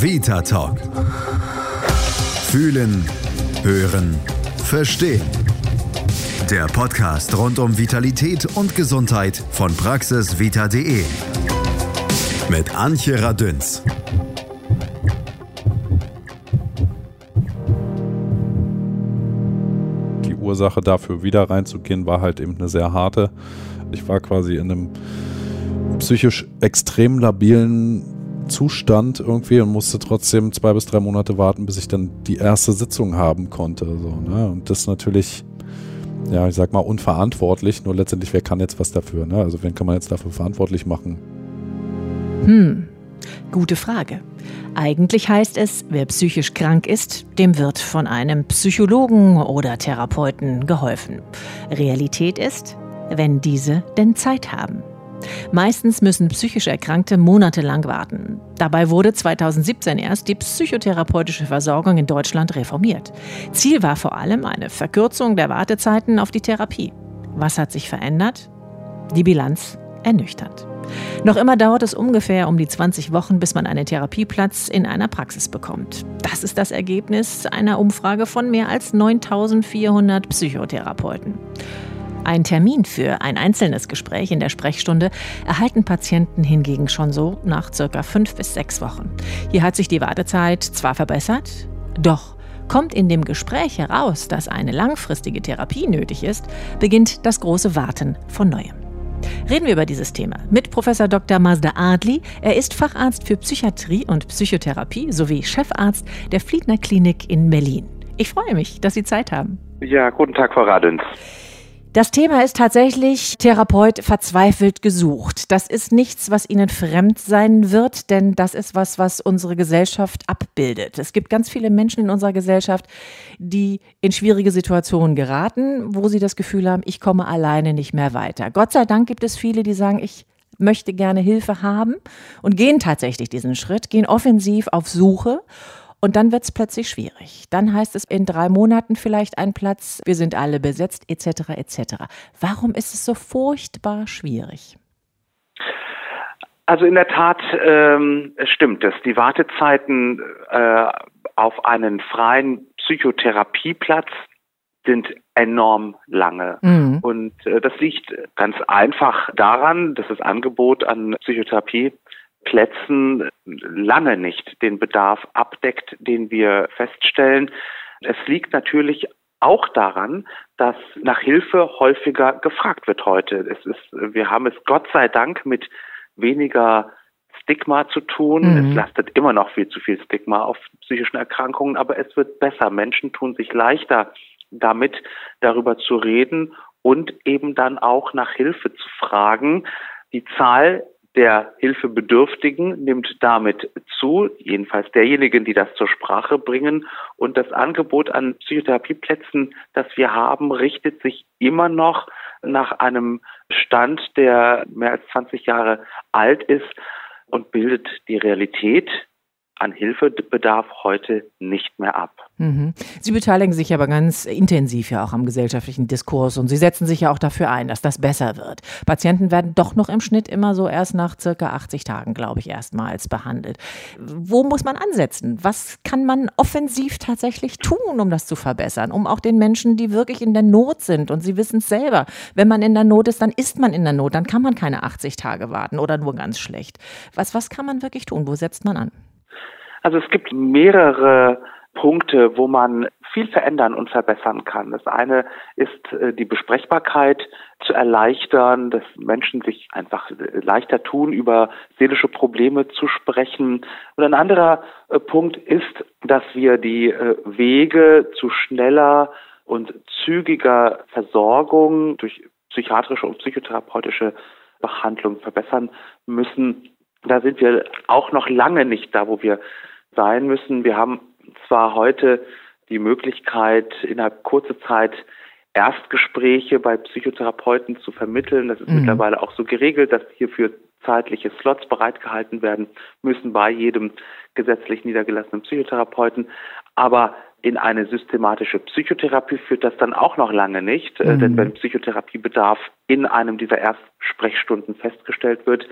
Vita Talk. Fühlen, hören, verstehen. Der Podcast rund um Vitalität und Gesundheit von praxisvita.de. Mit Antje Radünz. Die Ursache dafür, wieder reinzugehen, war halt eben eine sehr harte. Ich war quasi in einem psychisch extrem labilen Zustand irgendwie und musste trotzdem zwei bis drei Monate warten, bis ich dann die erste Sitzung haben konnte. So, ne? Und das natürlich, ja, ich sag mal, unverantwortlich, nur letztendlich, wer kann jetzt was dafür? Ne? Also wen kann man jetzt dafür verantwortlich machen? Hm, gute Frage. Eigentlich heißt es, wer psychisch krank ist, dem wird von einem Psychologen oder Therapeuten geholfen. Realität ist, wenn diese denn Zeit haben. Meistens müssen psychisch Erkrankte monatelang warten. Dabei wurde 2017 erst die psychotherapeutische Versorgung in Deutschland reformiert. Ziel war vor allem eine Verkürzung der Wartezeiten auf die Therapie. Was hat sich verändert? Die Bilanz ernüchternd. Noch immer dauert es ungefähr um die 20 Wochen, bis man einen Therapieplatz in einer Praxis bekommt. Das ist das Ergebnis einer Umfrage von mehr als 9400 Psychotherapeuten. Ein Termin für ein einzelnes Gespräch in der Sprechstunde erhalten Patienten hingegen schon so nach circa fünf bis sechs Wochen. Hier hat sich die Wartezeit zwar verbessert, doch Kommt in dem Gespräch heraus, dass eine langfristige Therapie nötig ist, beginnt das große Warten von neuem. Reden wir über dieses Thema mit Professor Dr. Mazda Adli. Er ist Facharzt für Psychiatrie und Psychotherapie sowie Chefarzt der Fliedner Klinik in Berlin. Ich freue mich, dass Sie Zeit haben. Ja, guten Tag, Frau Radens. Das Thema ist tatsächlich Therapeut verzweifelt gesucht. Das ist nichts, was Ihnen fremd sein wird, denn das ist was, was unsere Gesellschaft abbildet. Es gibt ganz viele Menschen in unserer Gesellschaft, die in schwierige Situationen geraten, wo sie das Gefühl haben, ich komme alleine nicht mehr weiter. Gott sei Dank gibt es viele, die sagen, ich möchte gerne Hilfe haben und gehen tatsächlich diesen Schritt, gehen offensiv auf Suche und dann wird es plötzlich schwierig. Dann heißt es in drei Monaten vielleicht ein Platz, wir sind alle besetzt, etc. etc. Warum ist es so furchtbar schwierig? Also in der Tat ähm, stimmt es. Die Wartezeiten äh, auf einen freien Psychotherapieplatz sind enorm lange. Mhm. Und äh, das liegt ganz einfach daran, dass das Angebot an Psychotherapie Plätzen lange nicht den Bedarf abdeckt, den wir feststellen. Es liegt natürlich auch daran, dass nach Hilfe häufiger gefragt wird heute. Es ist, wir haben es Gott sei Dank mit weniger Stigma zu tun. Mhm. Es lastet immer noch viel zu viel Stigma auf psychischen Erkrankungen, aber es wird besser. Menschen tun sich leichter damit, darüber zu reden und eben dann auch nach Hilfe zu fragen. Die Zahl der Hilfebedürftigen nimmt damit zu, jedenfalls derjenigen, die das zur Sprache bringen. Und das Angebot an Psychotherapieplätzen, das wir haben, richtet sich immer noch nach einem Stand, der mehr als 20 Jahre alt ist und bildet die Realität an Hilfebedarf heute nicht mehr ab. Mhm. Sie beteiligen sich aber ganz intensiv ja auch am gesellschaftlichen Diskurs und Sie setzen sich ja auch dafür ein, dass das besser wird. Patienten werden doch noch im Schnitt immer so erst nach circa 80 Tagen, glaube ich, erstmals behandelt. Wo muss man ansetzen? Was kann man offensiv tatsächlich tun, um das zu verbessern? Um auch den Menschen, die wirklich in der Not sind und Sie wissen es selber, wenn man in der Not ist, dann ist man in der Not, dann kann man keine 80 Tage warten oder nur ganz schlecht. Was, was kann man wirklich tun? Wo setzt man an? Also es gibt mehrere Punkte, wo man viel verändern und verbessern kann. Das eine ist äh, die Besprechbarkeit zu erleichtern, dass Menschen sich einfach leichter tun, über seelische Probleme zu sprechen. Und ein anderer äh, Punkt ist, dass wir die äh, Wege zu schneller und zügiger Versorgung durch psychiatrische und psychotherapeutische Behandlung verbessern müssen. Da sind wir auch noch lange nicht da, wo wir sein müssen. Wir haben zwar heute die Möglichkeit, innerhalb kurzer Zeit Erstgespräche bei Psychotherapeuten zu vermitteln. Das ist mhm. mittlerweile auch so geregelt, dass hierfür zeitliche Slots bereitgehalten werden müssen bei jedem gesetzlich niedergelassenen Psychotherapeuten. Aber in eine systematische Psychotherapie führt das dann auch noch lange nicht, äh, mhm. denn wenn Psychotherapiebedarf in einem dieser Erstsprechstunden festgestellt wird,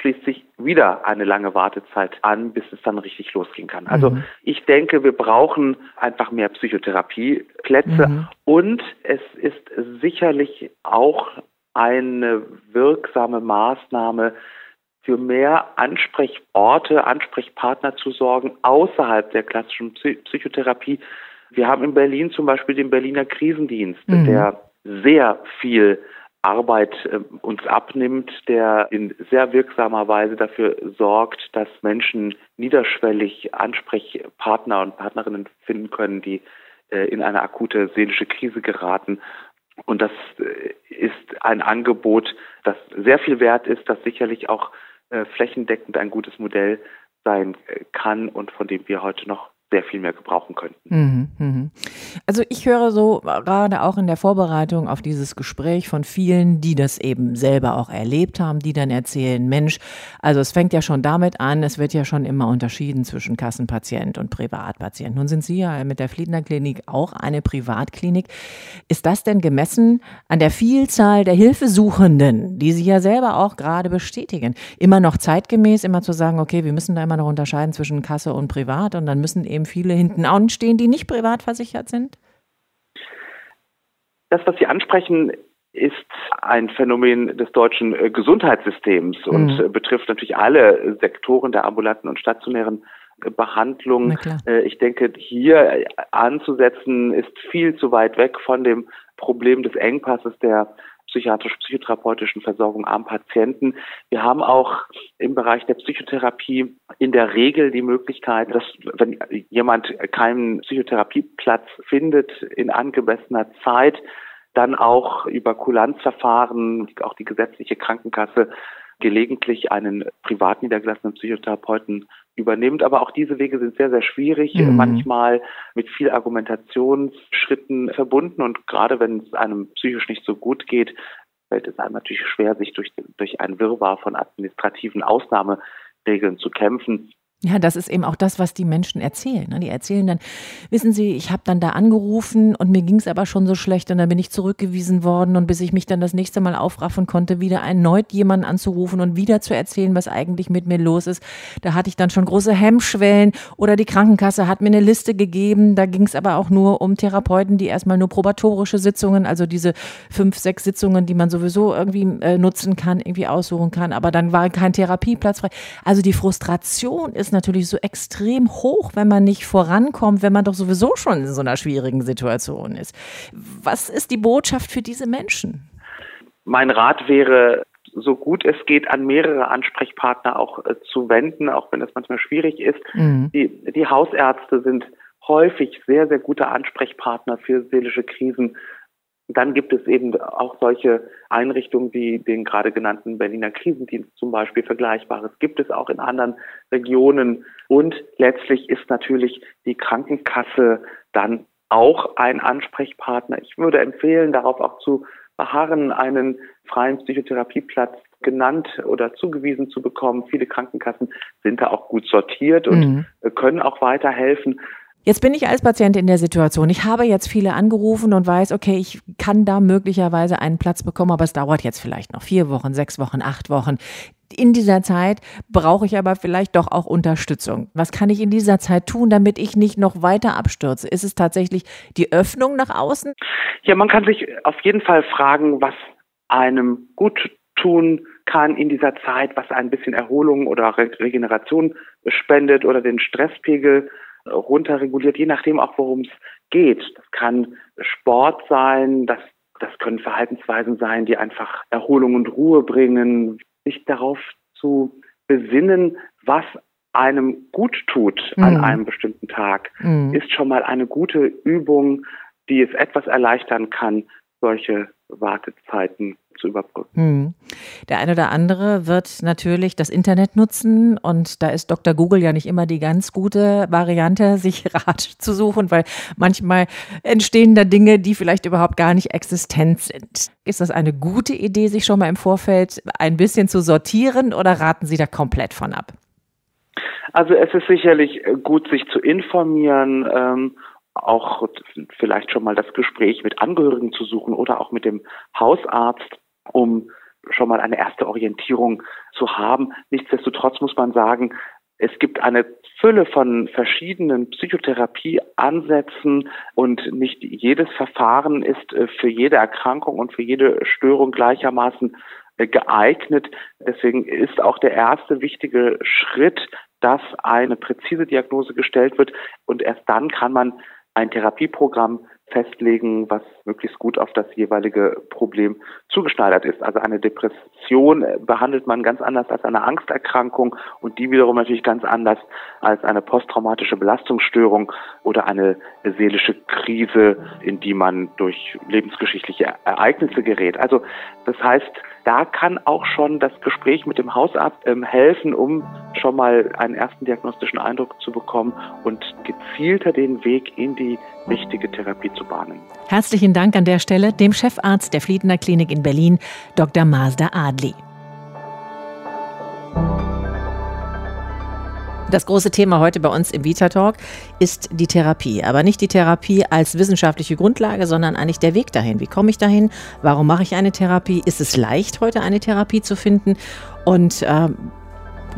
schließt sich wieder eine lange Wartezeit an, bis es dann richtig losgehen kann. Also mhm. ich denke, wir brauchen einfach mehr Psychotherapieplätze mhm. und es ist sicherlich auch eine wirksame Maßnahme, für mehr Ansprechorte, Ansprechpartner zu sorgen außerhalb der klassischen Psychotherapie. Wir haben in Berlin zum Beispiel den Berliner Krisendienst, mhm. der sehr viel Arbeit äh, uns abnimmt, der in sehr wirksamer Weise dafür sorgt, dass Menschen niederschwellig Ansprechpartner und Partnerinnen finden können, die äh, in eine akute seelische Krise geraten. Und das äh, ist ein Angebot, das sehr viel wert ist, das sicherlich auch flächendeckend ein gutes Modell sein kann und von dem wir heute noch sehr viel mehr gebrauchen könnten. Mhm, mhm. Also ich höre so gerade auch in der Vorbereitung auf dieses Gespräch von vielen, die das eben selber auch erlebt haben, die dann erzählen, Mensch, also es fängt ja schon damit an, es wird ja schon immer unterschieden zwischen Kassenpatient und Privatpatient. Nun sind Sie ja mit der Fliedner Klinik auch eine Privatklinik. Ist das denn gemessen an der Vielzahl der Hilfesuchenden, die Sie ja selber auch gerade bestätigen, immer noch zeitgemäß, immer zu sagen, okay, wir müssen da immer noch unterscheiden zwischen Kasse und Privat und dann müssen eben eben viele hinten anstehen, die nicht privat versichert sind? Das, was Sie ansprechen, ist ein Phänomen des deutschen äh, Gesundheitssystems und mhm. Äh, betrifft natürlich alle Sektoren der ambulanten und stationären äh, Behandlung. Ich denke, hier anzusetzen ist viel zu weit weg von dem Problem des Engpasses der psychiatrisch-psychotherapeutischen Versorgung am Patienten. Wir haben auch im Bereich der Psychotherapie in der Regel die Möglichkeit, dass wenn jemand keinen Psychotherapieplatz findet in angemessener Zeit, dann auch über Kulanzverfahren, auch die gesetzliche Krankenkasse gelegentlich einen privat niedergelassenen Psychotherapeuten übernimmt. Aber auch diese Wege sind sehr, sehr schwierig, mhm. manchmal mit viel Argumentationsschritten verbunden. Und gerade wenn es einem psychisch nicht so gut geht, fällt es einem natürlich schwer, sich durch, durch ein Wirrwarr von administrativen Ausnahmeregeln zu kämpfen. Ja, das ist eben auch das, was die Menschen erzählen. Ne? Die erzählen dann, wissen Sie, ich habe dann da angerufen und mir ging es aber schon so schlecht und dann bin ich zurückgewiesen worden und bis ich mich dann das nächste Mal aufraffen konnte, wieder erneut jemanden anzurufen und wieder zu erzählen, was eigentlich mit mir los ist. Da hatte ich dann schon große Hemmschwellen oder die Krankenkasse hat mir eine Liste gegeben. Da ging es aber auch nur um Therapeuten, die erstmal nur probatorische Sitzungen, also diese fünf, sechs Sitzungen, die man sowieso irgendwie äh, nutzen kann, irgendwie aussuchen kann. Aber dann war kein Therapieplatz frei. Also die Frustration ist ist natürlich so extrem hoch, wenn man nicht vorankommt, wenn man doch sowieso schon in so einer schwierigen Situation ist. Was ist die Botschaft für diese Menschen? Mein Rat wäre, so gut es geht, an mehrere Ansprechpartner auch äh, zu wenden, auch wenn das manchmal schwierig ist. Mhm. Die, die Hausärzte sind häufig sehr, sehr gute Ansprechpartner für seelische Krisen. Dann gibt es eben auch solche Einrichtungen wie den gerade genannten Berliner Krisendienst zum Beispiel. Vergleichbares gibt es auch in anderen Regionen. Und letztlich ist natürlich die Krankenkasse dann auch ein Ansprechpartner. Ich würde empfehlen, darauf auch zu beharren, einen freien Psychotherapieplatz genannt oder zugewiesen zu bekommen. Viele Krankenkassen sind da auch gut sortiert und mhm. können auch weiterhelfen. Jetzt bin ich als Patient in der Situation. Ich habe jetzt viele angerufen und weiß, okay, ich kann da möglicherweise einen Platz bekommen, aber es dauert jetzt vielleicht noch vier Wochen, sechs Wochen, acht Wochen. In dieser Zeit brauche ich aber vielleicht doch auch Unterstützung. Was kann ich in dieser Zeit tun, damit ich nicht noch weiter abstürze? Ist es tatsächlich die Öffnung nach außen? Ja, man kann sich auf jeden Fall fragen, was einem gut tun kann in dieser Zeit, was ein bisschen Erholung oder Regeneration spendet oder den Stresspegel runterreguliert, je nachdem auch, worum es geht. Das kann Sport sein, das, das können Verhaltensweisen sein, die einfach Erholung und Ruhe bringen, sich darauf zu besinnen, was einem gut tut mhm. an einem bestimmten Tag, mhm. ist schon mal eine gute Übung, die es etwas erleichtern kann, solche Wartezeiten zu überbrücken. Hm. Der eine oder andere wird natürlich das Internet nutzen und da ist Dr. Google ja nicht immer die ganz gute Variante, sich Rat zu suchen, weil manchmal entstehen da Dinge, die vielleicht überhaupt gar nicht existent sind. Ist das eine gute Idee, sich schon mal im Vorfeld ein bisschen zu sortieren oder raten Sie da komplett von ab? Also es ist sicherlich gut, sich zu informieren ähm, auch vielleicht schon mal das Gespräch mit Angehörigen zu suchen oder auch mit dem Hausarzt um schon mal eine erste Orientierung zu haben. Nichtsdestotrotz muss man sagen, es gibt eine Fülle von verschiedenen Psychotherapieansätzen und nicht jedes Verfahren ist äh, für jede Erkrankung und für jede Störung gleichermaßen äh, geeignet. Deswegen ist auch der erste wichtige Schritt, dass eine präzise Diagnose gestellt wird und erst dann kann man ein Therapieprogramm festlegen, was möglichst gut auf das jeweilige Problem zugeschneidert ist. Also eine Depression behandelt man ganz anders als eine Angsterkrankung und die wiederum natürlich ganz anders als eine posttraumatische Belastungsstörung oder eine seelische Krise, in die man durch lebensgeschichtliche Ereignisse gerät. Also das heißt, da kann auch schon das Gespräch mit dem Hausarzt ähm, helfen, um schon mal einen ersten diagnostischen Eindruck zu bekommen und gezielter den Weg in die richtige Therapie zu bahnen. Herzlichen Dank an der Stelle dem Chefarzt der Fliedener Klinik in Berlin, Dr. Mazda Adli. Das große Thema heute bei uns im Vita Talk ist die Therapie. Aber nicht die Therapie als wissenschaftliche Grundlage, sondern eigentlich der Weg dahin. Wie komme ich dahin? Warum mache ich eine Therapie? Ist es leicht, heute eine Therapie zu finden? Und äh,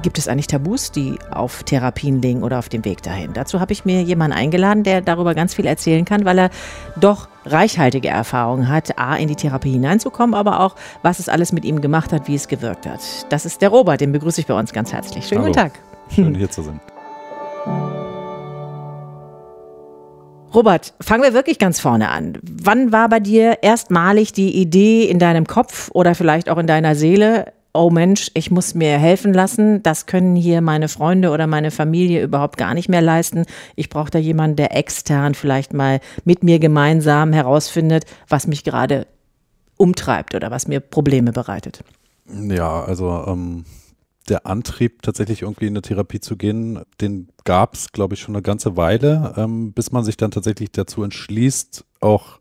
gibt es eigentlich Tabus, die auf Therapien liegen oder auf dem Weg dahin? Dazu habe ich mir jemanden eingeladen, der darüber ganz viel erzählen kann, weil er doch reichhaltige Erfahrungen hat, A, in die Therapie hineinzukommen, aber auch, was es alles mit ihm gemacht hat, wie es gewirkt hat. Das ist der Robert, den begrüße ich bei uns ganz herzlich. Schönen Hallo. guten Tag. Schön hier zu sein. Robert, fangen wir wirklich ganz vorne an. Wann war bei dir erstmalig die Idee in deinem Kopf oder vielleicht auch in deiner Seele, oh Mensch, ich muss mir helfen lassen, das können hier meine Freunde oder meine Familie überhaupt gar nicht mehr leisten. Ich brauche da jemanden, der extern vielleicht mal mit mir gemeinsam herausfindet, was mich gerade umtreibt oder was mir Probleme bereitet. Ja, also ähm, der Antrieb, tatsächlich irgendwie in eine Therapie zu gehen, den gab es, glaube ich, schon eine ganze Weile, ähm, bis man sich dann tatsächlich dazu entschließt, auch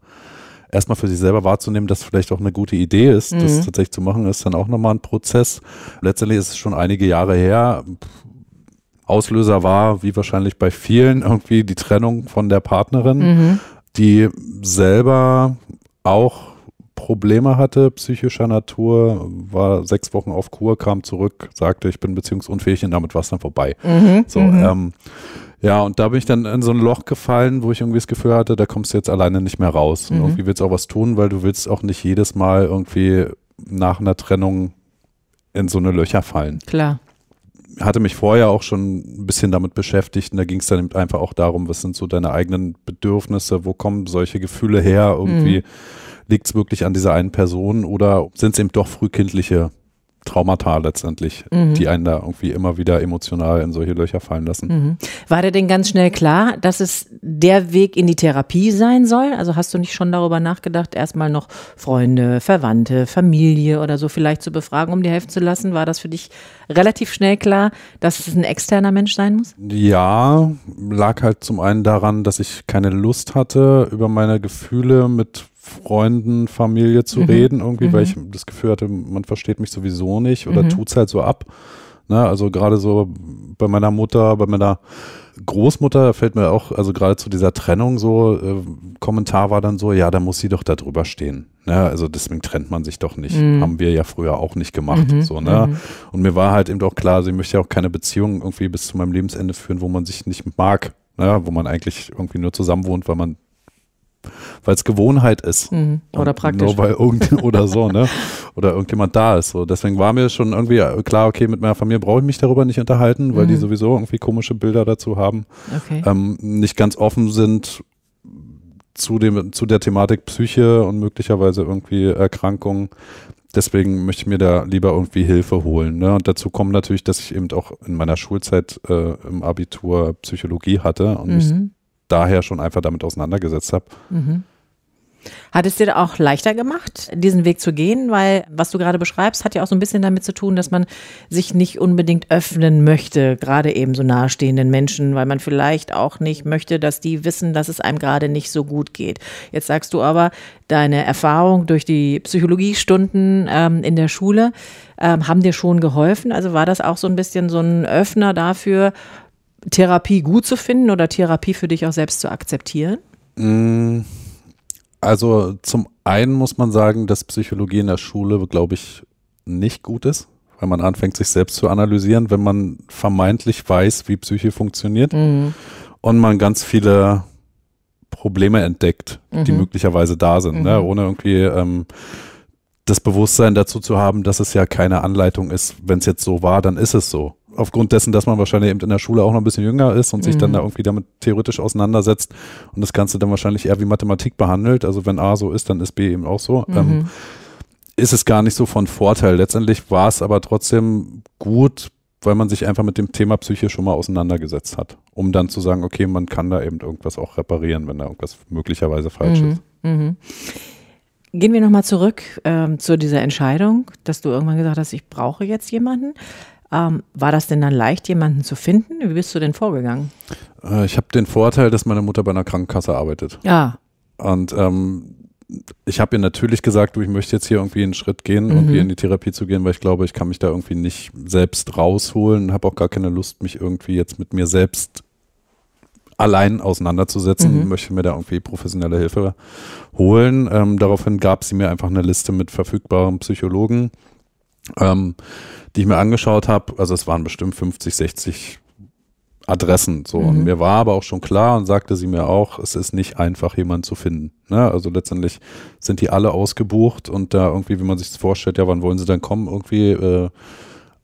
erstmal für sich selber wahrzunehmen, dass vielleicht auch eine gute Idee ist, mhm. das tatsächlich zu machen, ist dann auch nochmal ein Prozess. Letztendlich ist es schon einige Jahre her. Auslöser war, wie wahrscheinlich bei vielen, irgendwie die Trennung von der Partnerin, mhm. die selber auch Probleme hatte, psychischer Natur, war sechs Wochen auf Kur, kam zurück, sagte, ich bin beziehungsunfähig und damit war es dann vorbei. Mhm, so, mhm. ähm, ja, und da bin ich dann in so ein Loch gefallen, wo ich irgendwie das Gefühl hatte, da kommst du jetzt alleine nicht mehr raus. Und mhm. irgendwie willst du auch was tun, weil du willst auch nicht jedes Mal irgendwie nach einer Trennung in so eine Löcher fallen. Klar. Hatte mich vorher auch schon ein bisschen damit beschäftigt und da ging es dann einfach auch darum, was sind so deine eigenen Bedürfnisse, wo kommen solche Gefühle her irgendwie. Mhm liegt es wirklich an dieser einen Person oder sind es eben doch frühkindliche Traumata letztendlich, mhm. die einen da irgendwie immer wieder emotional in solche Löcher fallen lassen. Mhm. War dir denn ganz schnell klar, dass es der Weg in die Therapie sein soll? Also hast du nicht schon darüber nachgedacht, erstmal noch Freunde, Verwandte, Familie oder so vielleicht zu befragen, um dir helfen zu lassen? War das für dich relativ schnell klar, dass es ein externer Mensch sein muss? Ja, lag halt zum einen daran, dass ich keine Lust hatte, über meine Gefühle mit Freunden, Familie zu mhm. reden, irgendwie, mhm. weil ich das Gefühl hatte, man versteht mich sowieso nicht oder mhm. tut es halt so ab. Ne? Also gerade so bei meiner Mutter, bei meiner Großmutter fällt mir auch, also gerade zu dieser Trennung so, äh, Kommentar war dann so, ja, da muss sie doch da drüber stehen. Ne? Also deswegen trennt man sich doch nicht. Mhm. Haben wir ja früher auch nicht gemacht. Mhm. So, ne? Mhm. Und mir war halt eben doch klar, sie möchte ja auch keine Beziehung irgendwie bis zu meinem Lebensende führen, wo man sich nicht mag. Ne? Wo man eigentlich irgendwie nur zusammen wohnt, weil man weil es Gewohnheit ist. Mhm. Oder praktisch. Nur weil irgend oder so, ne? Oder irgendjemand da ist. So. Deswegen war mir schon irgendwie klar, okay, mit meiner Familie brauche ich mich darüber nicht unterhalten, weil mhm. die sowieso irgendwie komische Bilder dazu haben. Okay. Ähm, nicht ganz offen sind zu, dem, zu der Thematik Psyche und möglicherweise irgendwie Erkrankungen. Deswegen möchte ich mir da lieber irgendwie Hilfe holen. Ne? Und dazu kommt natürlich, dass ich eben auch in meiner Schulzeit äh, im Abitur Psychologie hatte und mhm. mich daher schon einfach damit auseinandergesetzt habe. Mhm. Hat es dir auch leichter gemacht, diesen Weg zu gehen? Weil, was du gerade beschreibst, hat ja auch so ein bisschen damit zu tun, dass man sich nicht unbedingt öffnen möchte, gerade eben so nahestehenden Menschen, weil man vielleicht auch nicht möchte, dass die wissen, dass es einem gerade nicht so gut geht. Jetzt sagst du aber, deine Erfahrung durch die Psychologiestunden ähm, in der Schule ähm, haben dir schon geholfen. Also war das auch so ein bisschen so ein Öffner dafür, Therapie gut zu finden oder Therapie für dich auch selbst zu akzeptieren? Mm, also zum einen muss man sagen, dass Psychologie in der Schule, glaube ich, nicht gut ist, weil man anfängt, sich selbst zu analysieren, wenn man vermeintlich weiß, wie Psyche funktioniert mhm. und man ganz viele Probleme entdeckt, mhm. die möglicherweise da sind, ne? mhm. ne? ohne irgendwie ähm, das Bewusstsein dazu zu haben, dass es ja keine Anleitung ist, wenn es jetzt so war, dann ist es so. Aufgrund dessen, dass man wahrscheinlich eben in der Schule auch noch ein bisschen jünger ist und mhm. sich dann mhm. da irgendwie damit theoretisch auseinandersetzt und das Ganze dann wahrscheinlich eher wie Mathematik behandelt. Also wenn A so ist, dann ist B eben auch so. Ähm, mhm. Ähm, ist es gar nicht so von Vorteil. Letztendlich war es aber trotzdem gut, weil man sich einfach mit dem Thema Psyche schon mal auseinandergesetzt hat, um dann zu sagen, okay, man kann da eben irgendwas auch reparieren, wenn da irgendwas möglicherweise falsch mhm. ist. Mhm. Gehen wir nochmal zurück ähm, zu dieser Entscheidung, dass du irgendwann gesagt hast, ich brauche jetzt jemanden. Ähm, war das denn dann leicht, jemanden zu finden? Wie bist du denn vorgegangen? Äh, ich habe den Vorteil, dass meine Mutter bei einer Krankenkasse arbeitet. Ja. Und ähm, ich habe ihr natürlich gesagt, du, ich möchte jetzt hier irgendwie einen Schritt gehen, mhm. irgendwie in die Therapie zu gehen, weil ich glaube, ich kann mich da irgendwie nicht selbst rausholen, habe auch gar keine Lust, mich irgendwie jetzt mit mir selbst allein auseinanderzusetzen, mhm. möchte mir da irgendwie professionelle Hilfe holen. Ähm, daraufhin gab sie mir einfach eine Liste mit verfügbaren Psychologen, ähm, die ich mir angeschaut habe. Also es waren bestimmt 50, 60 Adressen. So. Mhm. Und mir war aber auch schon klar und sagte sie mir auch, es ist nicht einfach, jemanden zu finden. Ne? Also letztendlich sind die alle ausgebucht und da irgendwie, wie man sich das vorstellt, ja, wann wollen sie denn kommen? Irgendwie äh,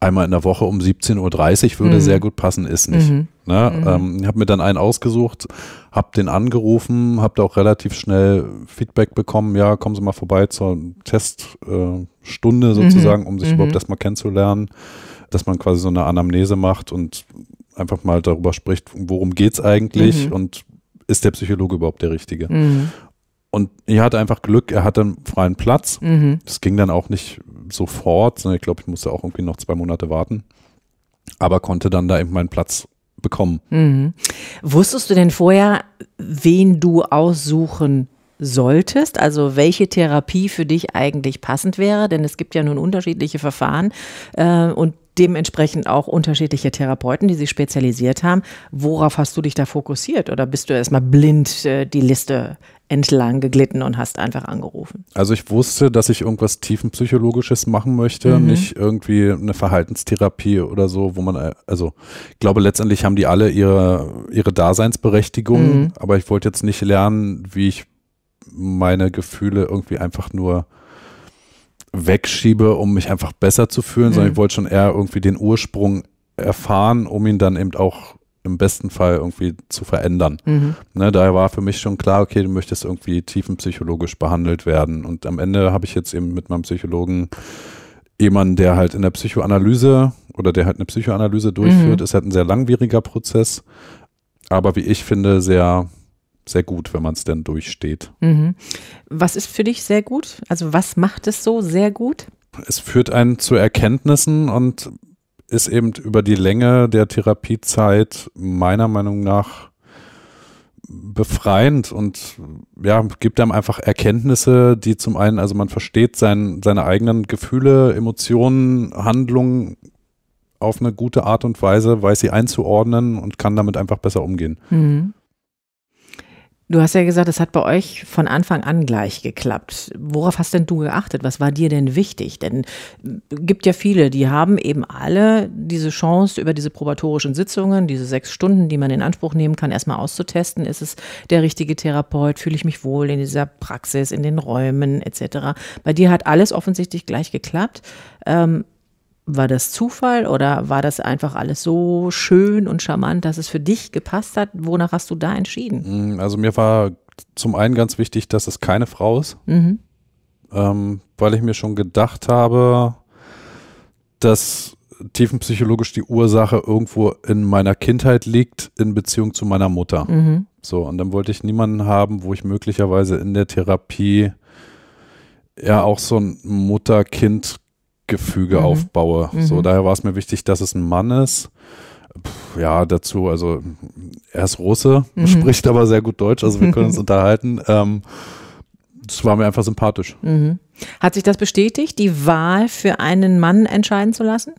einmal in der Woche um 17.30 Uhr würde mhm. sehr gut passen, ist nicht. Mhm. Ne? Mhm. Ähm, ich habe mir dann einen ausgesucht, habe den angerufen, habe da auch relativ schnell Feedback bekommen, ja, kommen Sie mal vorbei zur Teststunde äh, sozusagen, um sich mhm. überhaupt erstmal kennenzulernen, dass man quasi so eine Anamnese macht und einfach mal darüber spricht, worum geht es eigentlich mhm. und ist der Psychologe überhaupt der Richtige? Mhm. Und er hatte einfach Glück, er hatte einen freien Platz. Mhm. Das ging dann auch nicht sofort, sondern ich glaube, ich musste auch irgendwie noch zwei Monate warten. Aber konnte dann da eben meinen Platz bekommen. Mhm. Wusstest du denn vorher, wen du aussuchen solltest, also welche Therapie für dich eigentlich passend wäre, denn es gibt ja nun unterschiedliche Verfahren äh, und dementsprechend auch unterschiedliche Therapeuten, die sich spezialisiert haben. Worauf hast du dich da fokussiert oder bist du erstmal blind äh, die Liste entlang geglitten und hast einfach angerufen? Also ich wusste, dass ich irgendwas tiefenpsychologisches machen möchte, mhm. nicht irgendwie eine Verhaltenstherapie oder so, wo man, äh, also ich glaube letztendlich haben die alle ihre, ihre Daseinsberechtigung, mhm. aber ich wollte jetzt nicht lernen, wie ich meine Gefühle irgendwie einfach nur wegschiebe, um mich einfach besser zu fühlen, mhm. sondern ich wollte schon eher irgendwie den Ursprung erfahren, um ihn dann eben auch im besten Fall irgendwie zu verändern. Mhm. Ne, daher war für mich schon klar, okay, du möchtest irgendwie tiefenpsychologisch behandelt werden. Und am Ende habe ich jetzt eben mit meinem Psychologen jemanden, der halt in der Psychoanalyse oder der halt eine Psychoanalyse durchführt, mhm. ist halt ein sehr langwieriger Prozess, aber wie ich finde, sehr sehr gut, wenn man es denn durchsteht. Mhm. Was ist für dich sehr gut? Also was macht es so sehr gut? Es führt einen zu Erkenntnissen und ist eben über die Länge der Therapiezeit meiner Meinung nach befreiend und ja, gibt einem einfach Erkenntnisse, die zum einen, also man versteht sein, seine eigenen Gefühle, Emotionen, Handlungen auf eine gute Art und Weise, weiß sie einzuordnen und kann damit einfach besser umgehen. Mhm. Du hast ja gesagt, es hat bei euch von Anfang an gleich geklappt. Worauf hast denn du geachtet? Was war dir denn wichtig? Denn es gibt ja viele, die haben eben alle diese Chance, über diese probatorischen Sitzungen, diese sechs Stunden, die man in Anspruch nehmen kann, erstmal auszutesten. Ist es der richtige Therapeut? Fühle ich mich wohl in dieser Praxis, in den Räumen etc.? Bei dir hat alles offensichtlich gleich geklappt. Ähm, war das Zufall oder war das einfach alles so schön und charmant, dass es für dich gepasst hat? Wonach hast du da entschieden? Mm, also mir war zum einen ganz wichtig, dass es keine Frau ist, mhm. ähm, weil ich mir schon gedacht habe, dass tiefenpsychologisch die Ursache irgendwo in meiner Kindheit liegt in Beziehung zu meiner Mutter. Mhm. So, und dann wollte ich niemanden haben, wo ich möglicherweise in der Therapie ja auch so ein Mutter-Kind Gefüge mhm. aufbaue. Mhm. So, daher war es mir wichtig, dass es ein Mann ist. Puh, ja, dazu, also er ist Russe, mhm. spricht aber sehr gut Deutsch, also wir können uns unterhalten. Ähm, das war mir einfach sympathisch. Mhm. Hat sich das bestätigt, die Wahl für einen Mann entscheiden zu lassen?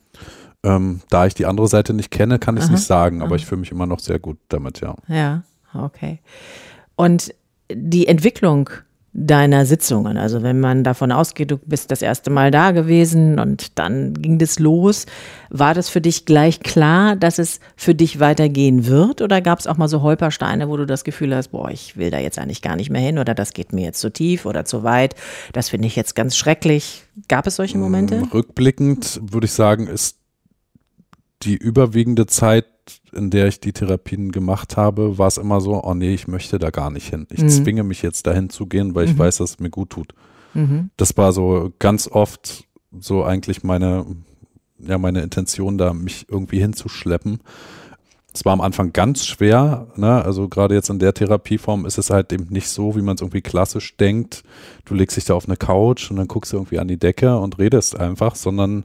Ähm, da ich die andere Seite nicht kenne, kann ich es nicht sagen, aber Aha. ich fühle mich immer noch sehr gut damit, ja. Ja, okay. Und die Entwicklung deiner Sitzungen. Also wenn man davon ausgeht, du bist das erste Mal da gewesen und dann ging das los, war das für dich gleich klar, dass es für dich weitergehen wird? Oder gab es auch mal so Holpersteine, wo du das Gefühl hast, boah, ich will da jetzt eigentlich gar nicht mehr hin oder das geht mir jetzt zu tief oder zu weit? Das finde ich jetzt ganz schrecklich. Gab es solche Momente? Rückblickend würde ich sagen, ist die überwiegende Zeit in der ich die Therapien gemacht habe, war es immer so, oh nee, ich möchte da gar nicht hin. Ich mhm. zwinge mich jetzt dahin zu gehen, weil ich mhm. weiß, dass es mir gut tut. Mhm. Das war so ganz oft so eigentlich meine, ja, meine Intention, da mich irgendwie hinzuschleppen. Es war am Anfang ganz schwer, ne? also gerade jetzt in der Therapieform ist es halt eben nicht so, wie man es irgendwie klassisch denkt. Du legst dich da auf eine Couch und dann guckst du irgendwie an die Decke und redest einfach, sondern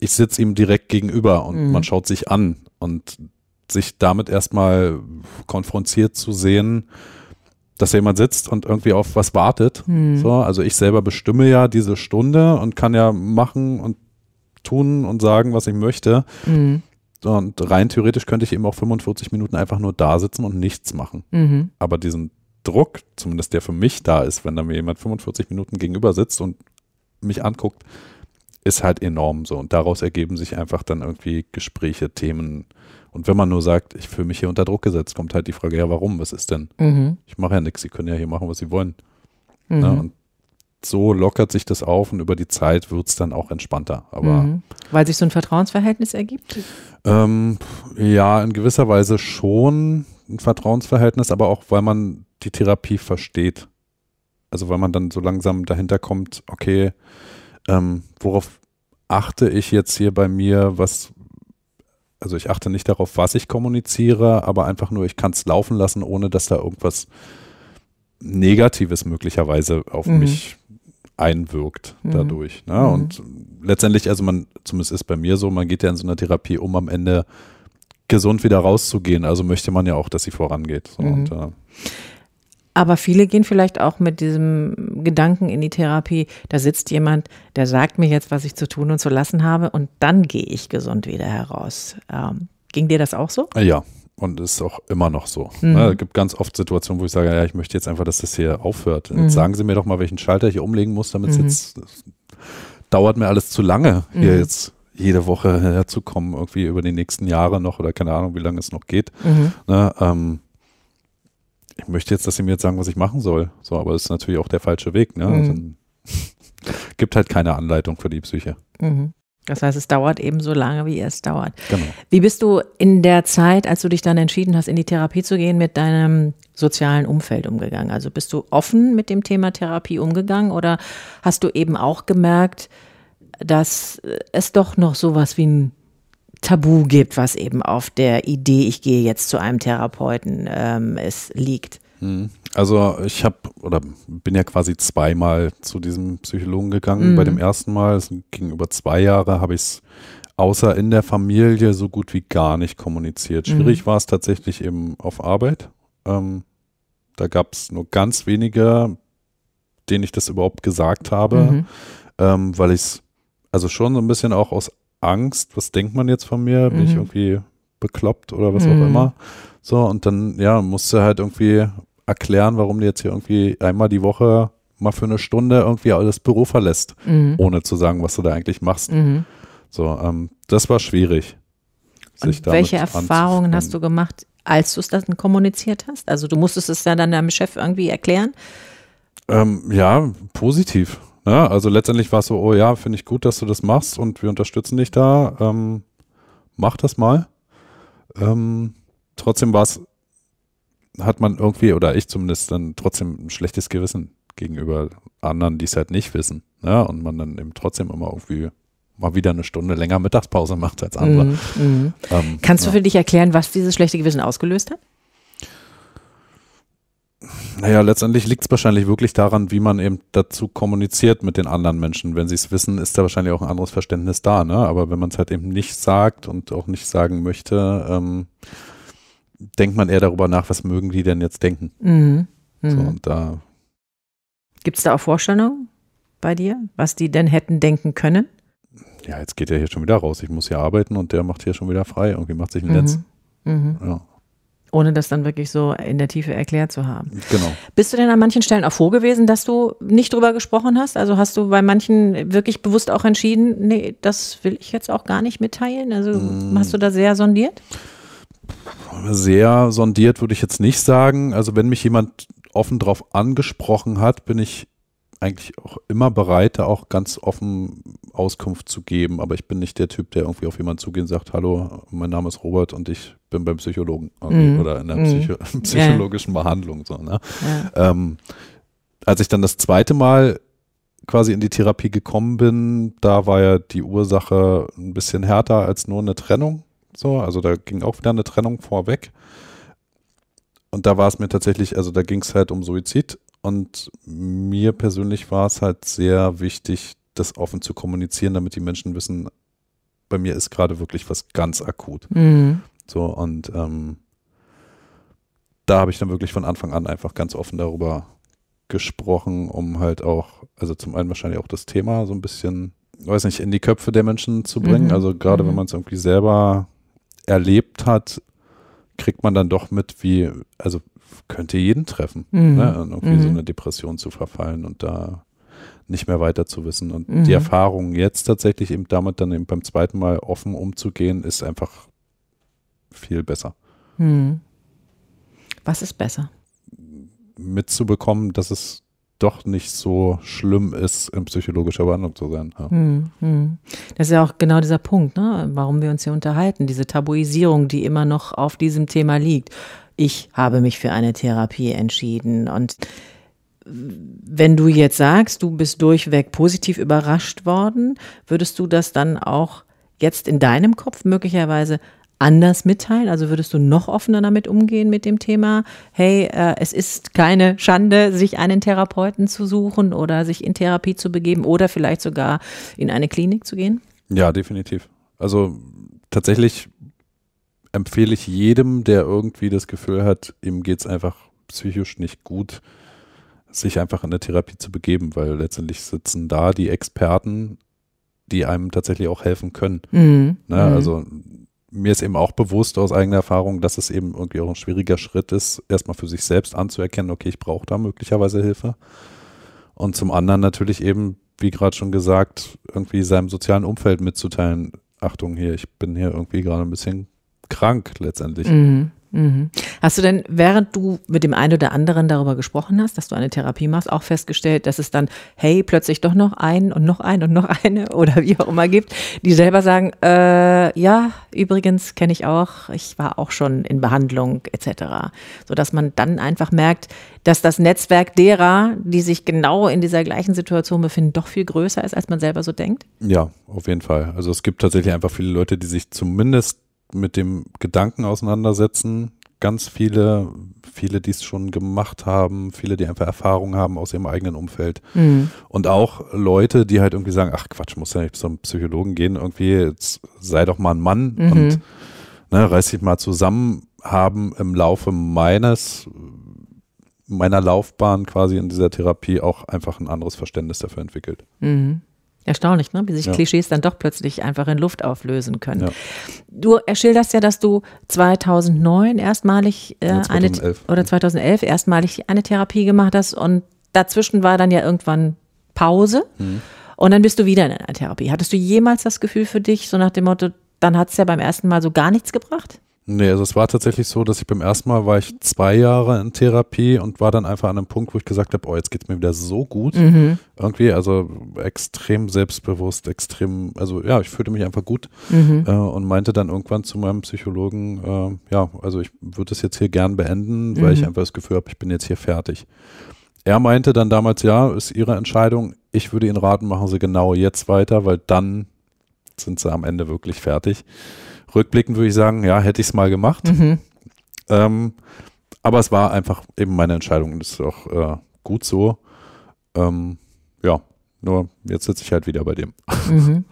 ich sitze ihm direkt gegenüber und mhm. man schaut sich an und sich damit erstmal konfrontiert zu sehen, dass da jemand sitzt und irgendwie auf was wartet. Mhm. So, also ich selber bestimme ja diese Stunde und kann ja machen und tun und sagen, was ich möchte. Mhm. Und rein theoretisch könnte ich eben auch 45 Minuten einfach nur da sitzen und nichts machen. Mhm. Aber diesen Druck, zumindest der für mich da ist, wenn da mir jemand 45 Minuten gegenüber sitzt und mich anguckt, ist halt enorm so. Und daraus ergeben sich einfach dann irgendwie Gespräche, Themen, und wenn man nur sagt, ich fühle mich hier unter Druck gesetzt, kommt halt die Frage, ja, warum? Was ist denn? Mhm. Ich mache ja nichts, sie können ja hier machen, was sie wollen. Mhm. Ja, und so lockert sich das auf und über die Zeit wird es dann auch entspannter. Aber mhm. Weil sich so ein Vertrauensverhältnis ergibt? Ähm, ja, in gewisser Weise schon ein Vertrauensverhältnis, aber auch, weil man die Therapie versteht. Also weil man dann so langsam dahinter kommt, okay, ähm, worauf achte ich jetzt hier bei mir, was, also ich achte nicht darauf, was ich kommuniziere, aber einfach nur, ich kann es laufen lassen, ohne dass da irgendwas Negatives möglicherweise auf mhm. mich einwirkt mhm. dadurch. Ne? Mhm. Und letztendlich, also man, zumindest ist bei mir so, man geht ja in so einer Therapie, um am Ende gesund wieder rauszugehen. Also möchte man ja auch, dass sie vorangeht. So, und, äh, aber viele gehen vielleicht auch mit diesem Gedanken in die Therapie, da sitzt jemand, der sagt mir jetzt, was ich zu tun und zu lassen habe und dann gehe ich gesund wieder heraus. Ähm, ging dir das auch so? Ja, und ist auch immer noch so. Mhm. Es gibt ganz oft Situationen, wo ich sage, ja, ich möchte jetzt einfach, dass das hier aufhört. Jetzt mhm. sagen Sie mir doch mal, welchen Schalter ich umlegen muss, damit es mhm. jetzt dauert mir alles zu lange, hier mhm. jetzt jede Woche herzukommen, irgendwie über die nächsten Jahre noch oder keine Ahnung, wie lange es noch geht. Mhm. Ne, ähm, ich möchte jetzt, dass sie mir jetzt sagen, was ich machen soll. So, aber das ist natürlich auch der falsche Weg. Ne? Mhm. Also, gibt halt keine Anleitung für die Psyche. Mhm. Das heißt, es dauert eben so lange, wie es dauert. Genau. Wie bist du in der Zeit, als du dich dann entschieden hast, in die Therapie zu gehen, mit deinem sozialen Umfeld umgegangen? Also bist du offen mit dem Thema Therapie umgegangen oder hast du eben auch gemerkt, dass es doch noch sowas wie ein Tabu gibt, was eben auf der Idee, ich gehe jetzt zu einem Therapeuten, ähm, es liegt. Hm. Also ich habe oder bin ja quasi zweimal zu diesem Psychologen gegangen. Mhm. Bei dem ersten Mal, es ging über zwei Jahre, habe ich es außer in der Familie so gut wie gar nicht kommuniziert. Schwierig mhm. war es tatsächlich eben auf Arbeit. Ähm, da gab es nur ganz wenige, denen ich das überhaupt gesagt habe, mhm. ähm, weil ich es also schon so ein bisschen auch aus Angst, was denkt man jetzt von mir? Bin mhm. ich irgendwie bekloppt oder was mhm. auch immer? So, und dann, ja, musste halt irgendwie erklären, warum du jetzt hier irgendwie einmal die Woche mal für eine Stunde irgendwie das Büro verlässt, mhm. ohne zu sagen, was du da eigentlich machst. Mhm. So, ähm, das war schwierig. Und welche Erfahrungen hast du gemacht, als du es dann kommuniziert hast? Also du musstest es ja dann deinem Chef irgendwie erklären? Ähm, ja, positiv. Ja, also letztendlich war es so, oh ja, finde ich gut, dass du das machst und wir unterstützen dich da. Ähm, mach das mal. Ähm, trotzdem war es, hat man irgendwie, oder ich zumindest, dann trotzdem ein schlechtes Gewissen gegenüber anderen, die es halt nicht wissen. Ja, und man dann eben trotzdem immer irgendwie mal wieder eine Stunde länger Mittagspause macht als andere. Mm, mm. Ähm, Kannst du für dich erklären, was dieses schlechte Gewissen ausgelöst hat? Naja, letztendlich liegt es wahrscheinlich wirklich daran, wie man eben dazu kommuniziert mit den anderen Menschen. Wenn sie es wissen, ist da wahrscheinlich auch ein anderes Verständnis da, ne? Aber wenn man es halt eben nicht sagt und auch nicht sagen möchte, ähm, denkt man eher darüber nach, was mögen die denn jetzt denken. Mhm. Mhm. So, und da. Gibt es da auch Vorstellungen bei dir, was die denn hätten denken können? Ja, jetzt geht er hier schon wieder raus. Ich muss hier arbeiten und der macht hier schon wieder frei. Irgendwie macht sich ein Netz. Mhm. mhm. Ja. Ohne das dann wirklich so in der Tiefe erklärt zu haben. Genau. Bist du denn an manchen Stellen auch froh gewesen, dass du nicht drüber gesprochen hast? Also hast du bei manchen wirklich bewusst auch entschieden, nee, das will ich jetzt auch gar nicht mitteilen? Also mm. hast du da sehr sondiert? Sehr sondiert würde ich jetzt nicht sagen. Also wenn mich jemand offen drauf angesprochen hat, bin ich eigentlich auch immer bereit, da auch ganz offen Auskunft zu geben. Aber ich bin nicht der Typ, der irgendwie auf jemanden zugeht und sagt, hallo, mein Name ist Robert und ich bin beim Psychologen mm. oder in der. Psycho psychologischen ja. Behandlung. So, ne? ja. ähm, als ich dann das zweite Mal quasi in die Therapie gekommen bin, da war ja die Ursache ein bisschen härter als nur eine Trennung. So, also da ging auch wieder eine Trennung vorweg. Und da war es mir tatsächlich, also da ging es halt um Suizid und mir persönlich war es halt sehr wichtig, das offen zu kommunizieren, damit die Menschen wissen, bei mir ist gerade wirklich was ganz akut. Mhm. So, und ähm, da habe ich dann wirklich von Anfang an einfach ganz offen darüber gesprochen, um halt auch, also zum einen wahrscheinlich auch das Thema so ein bisschen, weiß nicht, in die Köpfe der Menschen zu bringen. Mhm. Also gerade mhm. wenn man es irgendwie selber erlebt hat, kriegt man dann doch mit, wie, also könnte jeden treffen, mhm. ne? irgendwie mhm. so eine Depression zu verfallen und da nicht mehr weiter zu wissen. Und mhm. die Erfahrung jetzt tatsächlich eben damit dann eben beim zweiten Mal offen umzugehen, ist einfach viel besser. Mhm. Was ist besser? Mitzubekommen, dass es doch nicht so schlimm ist, in psychologischer Behandlung zu sein. Ja. Hm, hm. Das ist ja auch genau dieser Punkt, ne? warum wir uns hier unterhalten, diese Tabuisierung, die immer noch auf diesem Thema liegt ich habe mich für eine Therapie entschieden. Und wenn du jetzt sagst, du bist durchweg positiv überrascht worden, würdest du das dann auch jetzt in deinem Kopf möglicherweise anders mitteilen? Also würdest du noch offener damit umgehen mit dem Thema, hey, äh, es ist keine Schande, sich einen Therapeuten zu suchen oder sich in Therapie zu begeben oder vielleicht sogar in eine Klinik zu gehen? Ja, definitiv. Also tatsächlich empfehle ich jedem, der irgendwie das Gefühl hat, ihm geht es einfach psychisch nicht gut, sich einfach in eine Therapie zu begeben, weil letztendlich sitzen da die Experten, die einem tatsächlich auch helfen können. Mhm. Ne, mhm. also mir ist eben auch bewusst aus eigener Erfahrung, dass es eben irgendwie auch ein schwieriger Schritt ist, erstmal für sich selbst anzuerkennen, okay, ich brauche da möglicherweise Hilfe. Und zum anderen natürlich eben, wie gerade schon gesagt, irgendwie seinem sozialen Umfeld mitzuteilen, Achtung hier, ich bin hier irgendwie gerade ein bisschen krank letztendlich. Mhm. Mhm. Hast du denn, während du mit dem einen oder anderen darüber gesprochen hast, dass du eine Therapie machst, auch festgestellt, dass es dann, hey, plötzlich doch noch einen und noch einen und noch eine oder wie auch immer gibt, die selber sagen, äh, ja, übrigens kenne ich auch, ich war auch schon in Behandlung etc. Sodass man dann einfach merkt, dass das Netzwerk derer, die sich genau in dieser gleichen Situation befinden, doch viel größer ist, als man selber so denkt? Ja, auf jeden Fall. Also es gibt tatsächlich einfach viele Leute, die sich zumindest mit dem Gedanken auseinandersetzen. Ganz viele, viele, die es schon gemacht haben, viele, die einfach Erfahrung haben aus ihrem eigenen Umfeld. Mhm. Und auch Leute, die halt irgendwie sagen, ach Quatsch, muss ja nicht zum Psychologen gehen, irgendwie, jetzt sei doch mal ein Mann mhm. und ne, reiß dich mal zusammen, haben im Laufe meines meiner Laufbahn quasi in dieser Therapie auch einfach ein anderes Verständnis dafür entwickelt. Mhm. Erstaunlich, ne? wie sich ja. Klischees dann doch plötzlich einfach in Luft auflösen können. Ja. Du schilderst ja, dass du 2009 erstmalig äh, ja, 2011. eine oder 2011 erstmalig eine Therapie gemacht hast und dazwischen war dann ja irgendwann Pause mhm. und dann bist du wieder in einer Therapie. Hattest du jemals das Gefühl für dich, so nach dem Motto, dann hat es ja beim ersten Mal so gar nichts gebracht? Nee, also es war tatsächlich so, dass ich beim ersten Mal war ich zwei Jahre in Therapie und war dann einfach an einem Punkt, wo ich gesagt habe, oh, jetzt geht's mir wieder so gut. Mhm. Irgendwie, also extrem selbstbewusst, extrem, also ja, ich fühlte mich einfach gut mhm. äh, und meinte dann irgendwann zu meinem Psychologen, äh, ja, also ich würde es jetzt hier gern beenden, weil mhm. ich einfach das Gefühl habe, ich bin jetzt hier fertig. Er meinte dann damals, ja, ist Ihre Entscheidung. Ich würde Ihnen raten, machen Sie genau jetzt weiter, weil dann sind Sie am Ende wirklich fertig. Rückblickend würde ich sagen, ja, hätte ich es mal gemacht. Mhm. Ähm, aber es war einfach eben meine Entscheidung und das ist auch äh, gut so. Ähm, ja, nur jetzt sitze ich halt wieder bei dem. Mhm.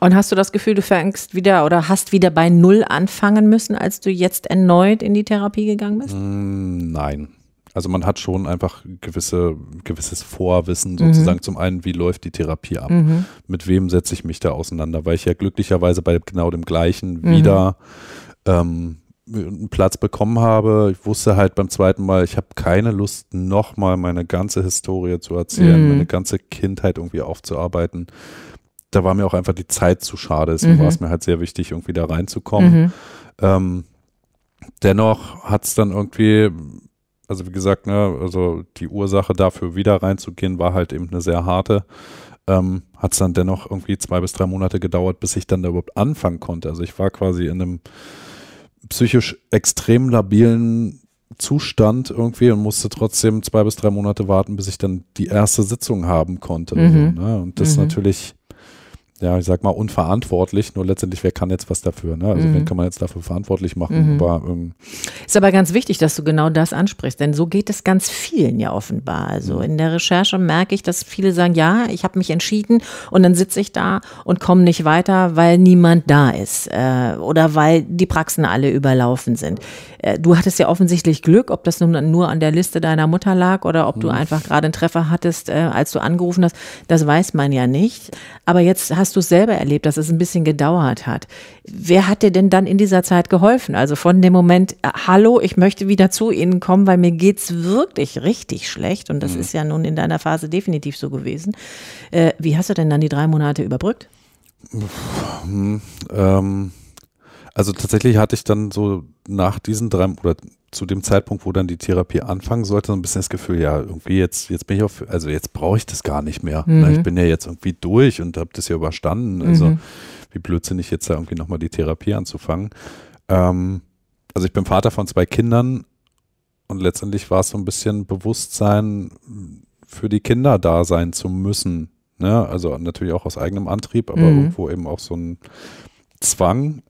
Und hast du das Gefühl, du fängst wieder oder hast wieder bei Null anfangen müssen, als du jetzt erneut in die Therapie gegangen bist? Mm, nein. Also man hat schon einfach gewisse, gewisses Vorwissen mhm. sozusagen. Mhm. Zum einen, wie läuft die Therapie ab? Mhm. Mit wem setze ich mich da auseinander? Weil ich ja glücklicherweise bei genau dem gleichen mhm. wieder ähm, einen Platz bekommen habe, ich wusste halt beim zweiten Mal, ich habe keine Lust, nochmal meine ganze Historie zu erzählen, mhm. meine ganze Kindheit irgendwie aufzuarbeiten. Da war mir auch einfach die Zeit zu schade. Deswegen mhm. war es mir halt sehr wichtig, irgendwie da reinzukommen. Ähm, dennoch hat es dann irgendwie, also wie gesagt, ne, also die Ursache dafür wieder reinzugehen, war halt eben eine sehr harte. Ähm, hat es dann dennoch irgendwie zwei bis drei Monate gedauert, bis ich dann da überhaupt anfangen konnte. Also ich war quasi in einem psychisch extrem labilen Zustand irgendwie und musste trotzdem zwei bis drei Monate warten, bis ich dann die erste Sitzung haben konnte. Mhm. So, ne? Und das mhm. natürlich ja, ich sag mal, unverantwortlich, nur letztendlich, wer kann jetzt was dafür? Ne? Also, mhm. wen kann man jetzt dafür verantwortlich machen? Mhm. Aber, ähm, ist aber ganz wichtig, dass du genau das ansprichst, denn so geht es ganz vielen ja offenbar. Also, mhm. in der Recherche merke ich, dass viele sagen, ja, ich habe mich entschieden und dann sitze ich da und komme nicht weiter, weil niemand da ist äh, oder weil die Praxen alle überlaufen sind. Äh, du hattest ja offensichtlich Glück, ob das nun nur an der Liste deiner Mutter lag oder ob du mhm. einfach gerade einen Treffer hattest, äh, als du angerufen hast, das weiß man ja nicht. Aber jetzt hast du es selber erlebt, dass es ein bisschen gedauert hat. Wer hat dir denn dann in dieser Zeit geholfen? Also von dem Moment, äh, hallo, ich möchte wieder zu Ihnen kommen, weil mir geht's wirklich richtig schlecht und das mhm. ist ja nun in deiner Phase definitiv so gewesen. wie hast du denn dann die drei Monate überbrückt? Hm, ähm also tatsächlich hatte ich dann so nach diesen drei oder zu dem Zeitpunkt, wo dann die Therapie anfangen sollte, so ein bisschen das Gefühl, ja, irgendwie jetzt, jetzt bin ich auf, also jetzt brauche ich das gar nicht mehr. Mhm. Ich bin ja jetzt irgendwie durch und habe das ja überstanden. Also mhm. wie blödsinnig jetzt da irgendwie nochmal die Therapie anzufangen. Ähm, also ich bin Vater von zwei Kindern und letztendlich war es so ein bisschen Bewusstsein, für die Kinder da sein zu müssen. Ne? Also natürlich auch aus eigenem Antrieb, aber mhm. irgendwo eben auch so ein Zwang,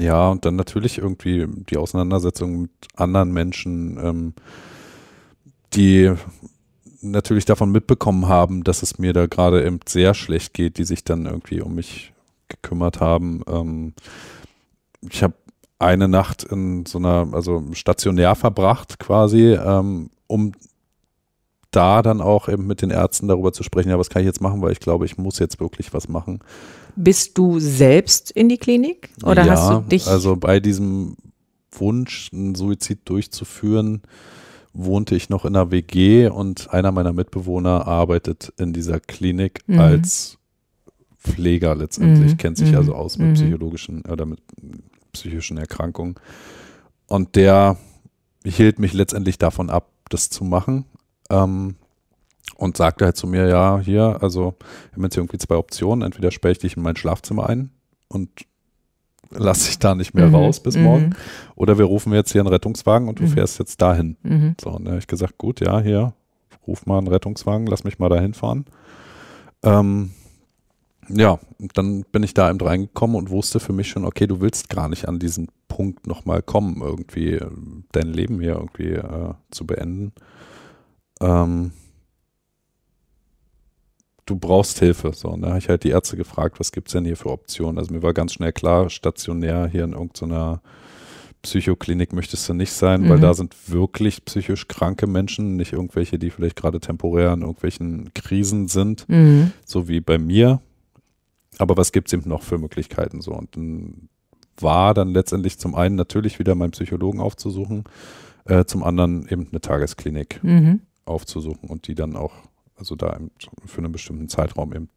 ja, und dann natürlich irgendwie die Auseinandersetzung mit anderen Menschen, ähm, die natürlich davon mitbekommen haben, dass es mir da gerade eben sehr schlecht geht, die sich dann irgendwie um mich gekümmert haben. Ähm, ich habe eine Nacht in so einer, also stationär verbracht quasi, ähm, um da dann auch eben mit den Ärzten darüber zu sprechen, ja, was kann ich jetzt machen, weil ich glaube, ich muss jetzt wirklich was machen. Bist du selbst in die Klinik oder ja, hast du dich? Also bei diesem Wunsch, einen Suizid durchzuführen, wohnte ich noch in einer WG und einer meiner Mitbewohner arbeitet in dieser Klinik mhm. als Pfleger letztendlich, mhm. kennt sich mhm. also aus mit mhm. psychologischen oder mit psychischen Erkrankungen. Und der hielt mich letztendlich davon ab, das zu machen. Ähm, und sagte halt zu mir, ja, hier, also wir haben jetzt hier irgendwie zwei Optionen. Entweder sperre ich dich in mein Schlafzimmer ein und lasse dich da nicht mehr mhm. raus bis morgen. Mhm. Oder wir rufen jetzt hier einen Rettungswagen und du mhm. fährst jetzt dahin. Mhm. So, und dann habe ich gesagt, gut, ja, hier, ruf mal einen Rettungswagen, lass mich mal dahin fahren. Ähm, ja, dann bin ich da eben reingekommen und wusste für mich schon, okay, du willst gar nicht an diesen Punkt nochmal kommen, irgendwie äh, dein Leben hier irgendwie äh, zu beenden. Ähm, du brauchst Hilfe. So, und da habe ich halt die Ärzte gefragt, was gibt es denn hier für Optionen? Also mir war ganz schnell klar, stationär hier in irgendeiner Psychoklinik möchtest du nicht sein, mhm. weil da sind wirklich psychisch kranke Menschen, nicht irgendwelche, die vielleicht gerade temporär in irgendwelchen Krisen sind, mhm. so wie bei mir. Aber was gibt es eben noch für Möglichkeiten so? Und dann war dann letztendlich zum einen natürlich wieder meinen Psychologen aufzusuchen, äh, zum anderen eben eine Tagesklinik mhm. aufzusuchen und die dann auch also da für einen bestimmten Zeitraum eben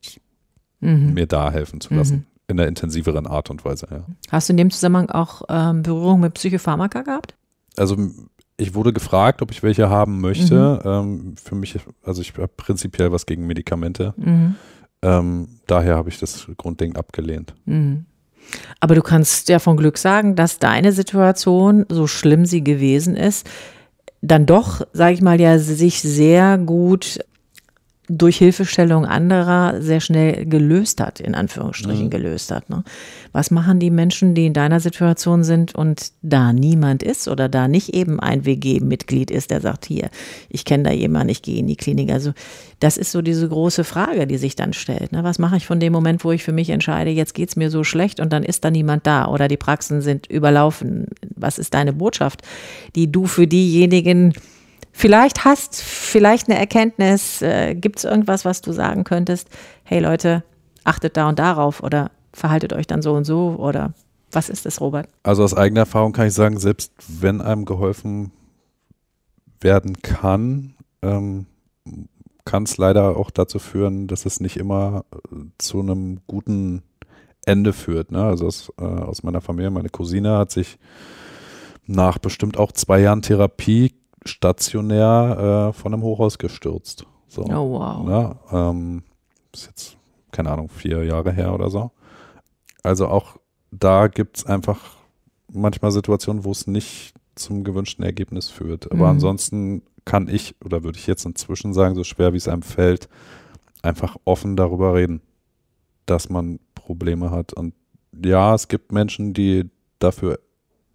mhm. mir da helfen zu lassen. Mhm. In einer intensiveren Art und Weise, ja. Hast du in dem Zusammenhang auch ähm, Berührung mit Psychopharmaka gehabt? Also ich wurde gefragt, ob ich welche haben möchte. Mhm. Ähm, für mich, also ich habe prinzipiell was gegen Medikamente. Mhm. Ähm, daher habe ich das grundlegend abgelehnt. Mhm. Aber du kannst ja von Glück sagen, dass deine Situation, so schlimm sie gewesen ist, dann doch, sage ich mal, ja, sich sehr gut durch Hilfestellung anderer sehr schnell gelöst hat, in Anführungsstrichen mhm. gelöst hat. Ne? Was machen die Menschen, die in deiner Situation sind und da niemand ist oder da nicht eben ein WG-Mitglied ist, der sagt, hier, ich kenne da jemanden, ich gehe in die Klinik. Also das ist so diese große Frage, die sich dann stellt. Ne? Was mache ich von dem Moment, wo ich für mich entscheide, jetzt geht es mir so schlecht und dann ist da niemand da oder die Praxen sind überlaufen. Was ist deine Botschaft, die du für diejenigen vielleicht hast, vielleicht eine Erkenntnis, äh, gibt es irgendwas, was du sagen könntest, hey Leute, achtet da und darauf oder verhaltet euch dann so und so oder Was ist das, Robert? Also aus eigener Erfahrung kann ich sagen, selbst wenn einem geholfen werden kann, ähm, kann es leider auch dazu führen, dass es nicht immer äh, zu einem guten Ende führt. Ne? Also aus, äh, aus meiner Familie, meine Cousine hat sich nach bestimmt auch zwei Jahren Therapie stationär äh, von einem Hochhaus gestürzt. So, oh wow. Ne? Ähm, ist jetzt, keine Ahnung, vier Jahre her oder so. Also auch da gibt es einfach manchmal Situationen, wo es nicht zum gewünschten Ergebnis führt. Aber mhm. ansonsten kann ich, oder würde ich jetzt inzwischen sagen, so schwer wie es einem fällt, einfach offen darüber reden, dass man Probleme hat. Und ja, es gibt Menschen, die dafür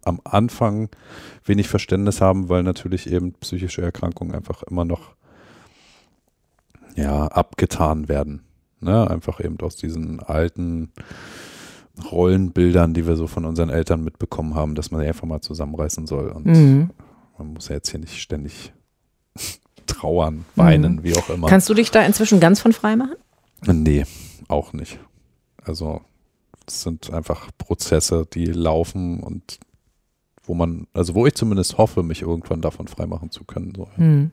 am Anfang wenig Verständnis haben, weil natürlich eben psychische Erkrankungen einfach immer noch ja, abgetan werden. Ne? Einfach eben aus diesen alten Rollenbildern, die wir so von unseren Eltern mitbekommen haben, dass man einfach mal zusammenreißen soll. Und mhm. man muss ja jetzt hier nicht ständig trauern, weinen, mhm. wie auch immer. Kannst du dich da inzwischen ganz von frei machen? Nee, auch nicht. Also es sind einfach Prozesse, die laufen und wo man, also wo ich zumindest hoffe, mich irgendwann davon freimachen zu können. So. Hm.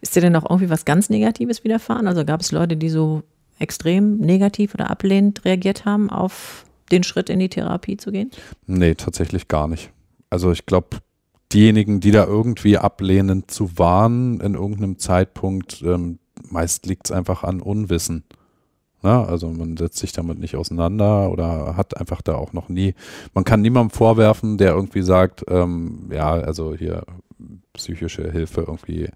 Ist dir denn auch irgendwie was ganz Negatives widerfahren? Also gab es Leute, die so extrem negativ oder ablehnend reagiert haben auf den Schritt in die Therapie zu gehen? Nee, tatsächlich gar nicht. Also ich glaube, diejenigen, die da irgendwie ablehnend zu waren in irgendeinem Zeitpunkt, ähm, meist liegt es einfach an Unwissen. Na, also man setzt sich damit nicht auseinander oder hat einfach da auch noch nie, man kann niemandem vorwerfen, der irgendwie sagt, ähm, ja, also hier psychische Hilfe irgendwie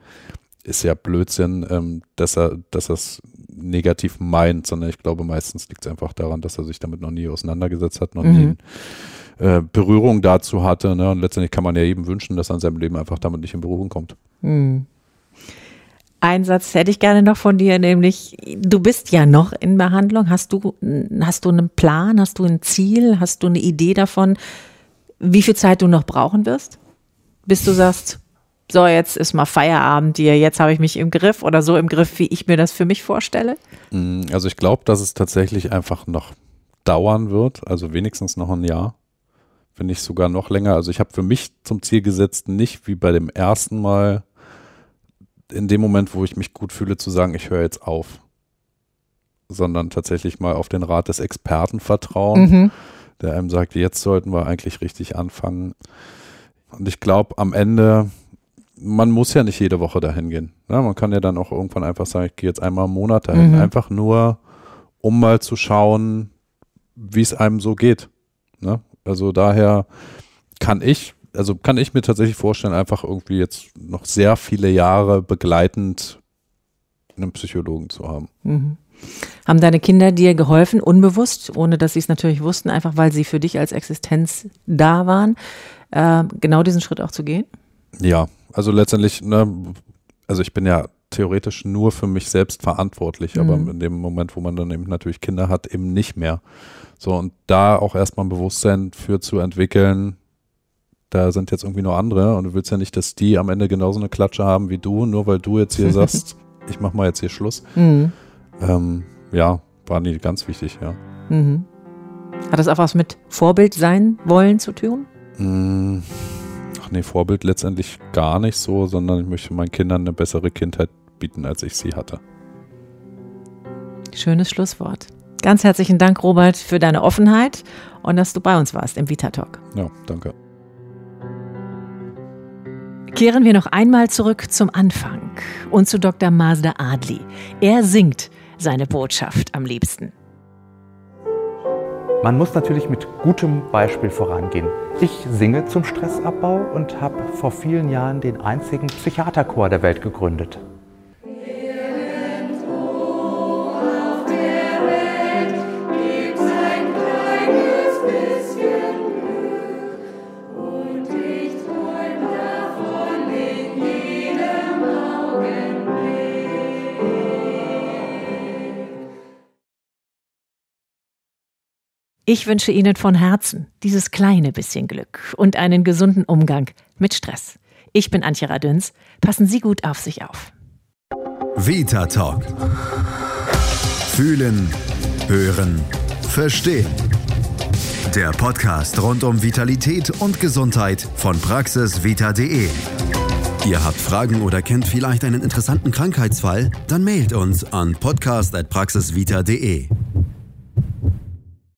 ist ja Blödsinn, ähm, dass er, dass es negativ meint, sondern ich glaube, meistens liegt es einfach daran, dass er sich damit noch nie auseinandergesetzt hat, noch mhm. nie äh, Berührung dazu hatte. Ne? Und letztendlich kann man ja jedem wünschen, dass er in seinem Leben einfach damit nicht in Berührung kommt. Mhm. Ein Satz hätte ich gerne noch von dir, nämlich du bist ja noch in Behandlung. Hast du, hast du einen Plan, hast du ein Ziel, hast du eine Idee davon, wie viel Zeit du noch brauchen wirst? Bis du sagst, so, jetzt ist mal Feierabend hier, jetzt habe ich mich im Griff oder so im Griff, wie ich mir das für mich vorstelle? Mm, also ich glaube, dass es tatsächlich einfach noch dauern wird, also wenigstens noch ein Jahr, wenn nicht sogar noch länger. Also ich habe für mich zum Ziel gesetzt, nicht wie bei dem ersten Mal in dem Moment, wo ich mich gut fühle, zu sagen, ich höre jetzt auf, sondern tatsächlich mal auf den Rat des Experten vertrauen, mhm. der einem sagt, jetzt sollten wir eigentlich richtig anfangen. Und ich glaube, am Ende, man muss ja nicht jede Woche dahin gehen. Ja, man kann ja dann auch irgendwann einfach sagen, ich gehe jetzt einmal im Monat dahin. Mhm. Einfach nur, um mal zu schauen, wie es einem so geht. Ne? Also daher kann ich also kann ich mir tatsächlich vorstellen, einfach irgendwie jetzt noch sehr viele Jahre begleitend einen Psychologen zu haben. Mhm. Haben deine Kinder dir geholfen, unbewusst, ohne dass sie es natürlich wussten, einfach weil sie für dich als Existenz da waren, äh, genau diesen Schritt auch zu gehen? Ja, also letztendlich, ne, also ich bin ja theoretisch nur für mich selbst verantwortlich, mhm. aber in dem Moment, wo man dann eben natürlich Kinder hat, eben nicht mehr. So, und da auch erstmal ein Bewusstsein für zu entwickeln, da sind jetzt irgendwie nur andere und du willst ja nicht, dass die am Ende genauso eine Klatsche haben wie du, nur weil du jetzt hier sagst, ich mach mal jetzt hier Schluss. Mhm. Ähm, ja, war nie ganz wichtig, ja. Mhm. Hat das auch was mit Vorbild sein wollen zu tun? Mhm. Ach nee, Vorbild letztendlich gar nicht so, sondern ich möchte meinen Kindern eine bessere Kindheit bieten, als ich sie hatte. Schönes Schlusswort. Ganz herzlichen Dank, Robert, für deine Offenheit und dass du bei uns warst im Vita Talk. Ja, danke. Kehren wir noch einmal zurück zum Anfang und zu Dr. Mazda Adli. Er singt seine Botschaft am liebsten. Man muss natürlich mit gutem Beispiel vorangehen. Ich singe zum Stressabbau und habe vor vielen Jahren den einzigen Psychiaterchor der Welt gegründet. Ich wünsche Ihnen von Herzen dieses kleine bisschen Glück und einen gesunden Umgang mit Stress. Ich bin Antje Radüns. Passen Sie gut auf sich auf. Vita Talk. Fühlen, hören, verstehen. Der Podcast rund um Vitalität und Gesundheit von praxisvita.de. Ihr habt Fragen oder kennt vielleicht einen interessanten Krankheitsfall? Dann mailt uns an podcast.praxisvita.de.